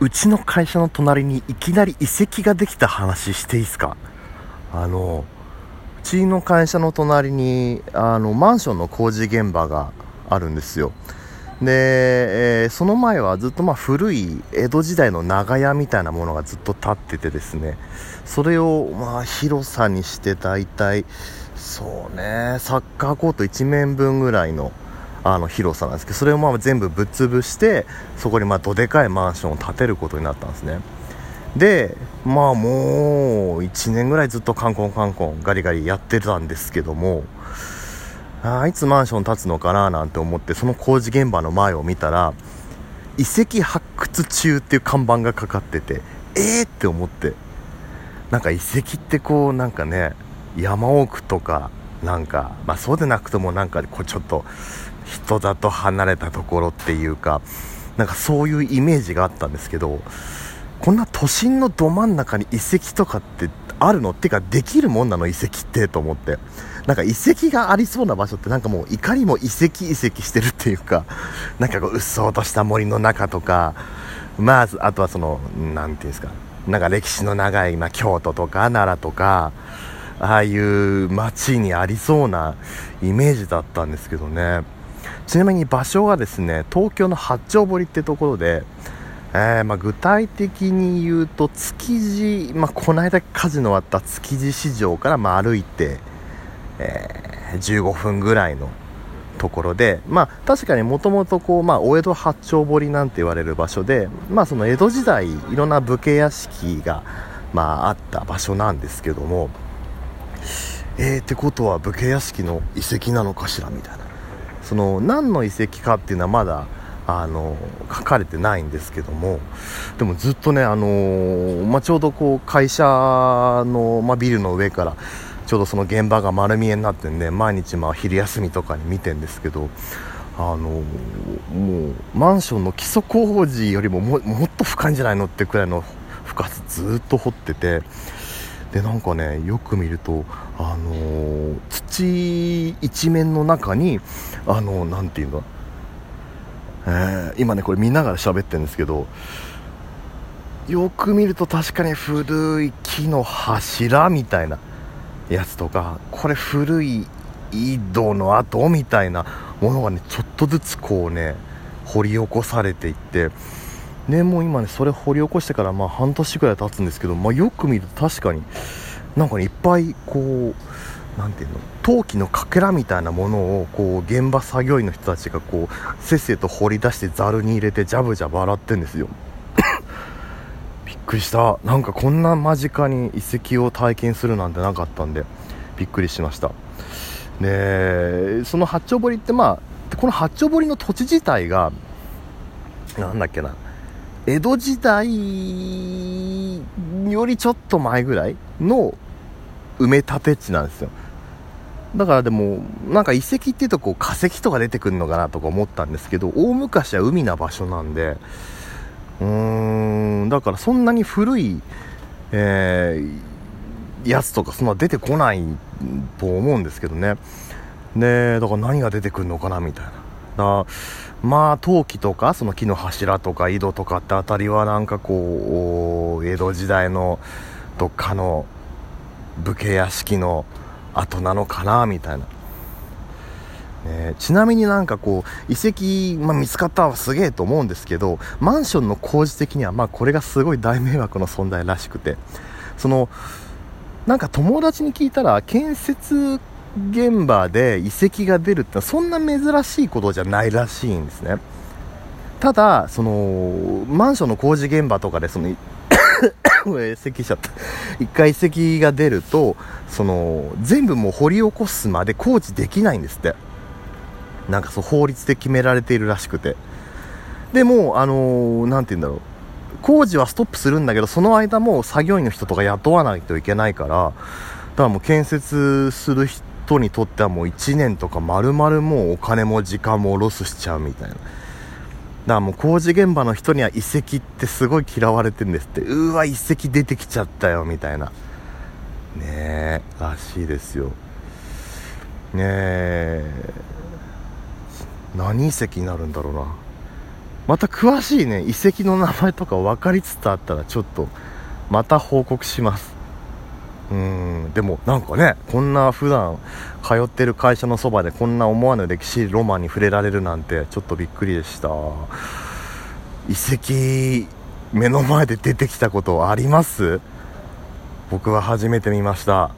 うちの会社の隣にいきなり遺跡ができた話していいですか？あのうちの会社の隣にあのマンションの工事現場があるんですよ。で、えー、その前はずっとまあ古い江戸時代の長屋みたいなものがずっと建っててですね。それをまあ広さにして大体そうねサッカーコート1面分ぐらいのあの広さなんですけどそれをまあ全部ぶっ潰してそこにまあどでかいマンションを建てることになったんですね。でまあもう1年ぐらいずっとカンコンカンコンガリガリやってたんですけどもあいつマンション建つのかななんて思ってその工事現場の前を見たら遺跡発掘中っていう看板がかかっててえーって思ってなんか遺跡ってこうなんかね山奥とかなんかまあそうでなくてもなんかこうちょっと人里離れたところっていうかなんかそういうイメージがあったんですけどこんな都心のど真ん中に遺跡とかってあるの？っていうかできるもんなの遺跡ってと思って。なんか遺跡がありそうな場所ってなんかもういかにも遺跡遺跡してるっていうか なんかこううっそうとした森の中とかまずあとはその何ていうんですかなんか歴史の長い、まあ、京都とか奈良とかああいう街にありそうなイメージだったんですけどね。ちなみに場所はですね東京の八丁堀ってところで、えー、まあ、具体的に言うと築地、まあ、この間火事のあった築地市場からま歩いて、えー、15分ぐらいのところで、まあ、確かにもともとこう、まあ、お江戸八丁堀なんて言われる場所で、まあ、その江戸時代いろんな武家屋敷が、まあ、あった場所なんですけどもえー、ってことは武家屋敷の遺跡なのかしらみたいな。その何の遺跡かっていうのはまだあの書かれてないんですけどもでもずっとね、あのまあ、ちょうどこう会社の、まあ、ビルの上からちょうどその現場が丸見えになってんで毎日まあ昼休みとかに見てんですけどあのもうマンションの基礎工事よりもももっと深いんじゃないのってくらいの深さずっと掘っててでなんかねよく見るとあのー、土一面の中にあのー、ていうのえー、今ねこれ見ながら喋ってるんですけどよく見ると確かに古い木の柱みたいなやつとかこれ古い井戸の跡みたいなものがねちょっとずつこうね掘り起こされていってねもう今ねそれ掘り起こしてからまあ半年ぐらい経つんですけど、まあ、よく見ると確かになんかねいっぱいこう何ていうの陶器のかけらみたいなものをこう現場作業員の人たちがこうせっせと掘り出してざるに入れてジャブジャブ洗ってんですよ。びっくりした。なんかこんな間近に遺跡を体験するなんてなかったんでびっくりしました。でその八丁堀ってまあこの八丁堀の土地自体がなんだっけな江戸時代よりちょっと前ぐらいの埋め立て地なんですよ。だからでもなんか遺跡っていうとこう化石とか出てくるのかなとか思ったんですけど大昔は海な場所なんでうーんだからそんなに古い、えー、やつとかそんな出てこないと思うんですけどね。でだから何が出てくるのかなみたいな。だまあ陶器とかその木の柱とか井戸とかってあたりはなんかこう江戸時代のどっかの武家屋敷の跡なのかなみたいな、ね、ちなみになんかこう遺跡、まあ、見つかったはすげえと思うんですけどマンションの工事的にはまあこれがすごい大迷惑の存在らしくて。そのなんか友達に聞いたら建設現場で遺跡が出るってそんな珍しいことじゃないらしいんですね。ただそのマンションの工事現場とかでその 移籍しちゃった。一回遺跡が出るとその全部もう掘り起こすまで工事できないんですって。なんかそう法律で決められているらしくて。でもあの何、て言うんだろう。工事はストップするんだけどその間も作業員の人とか雇わないといけないからだからもう建設する人人にとってはもう1年とか丸々もうお金も時間もロスしちゃうみたいな。だからもう工事現場の人には遺跡ってすごい嫌われてるんですって。うわ遺跡出てきちゃったよみたいな。ねえらしいですよ。ねえ。何遺跡になるんだろうな。また詳しいね遺跡の名前とか分かりつつあったらちょっとまた報告します。うん。でもなんかねこんな普段通ってる会社のそばでこんな思わぬ歴史ロマンに触れられるなんてちょっとびっくりでした。遺跡目の前で出てきたことあります？僕は初めて見ました。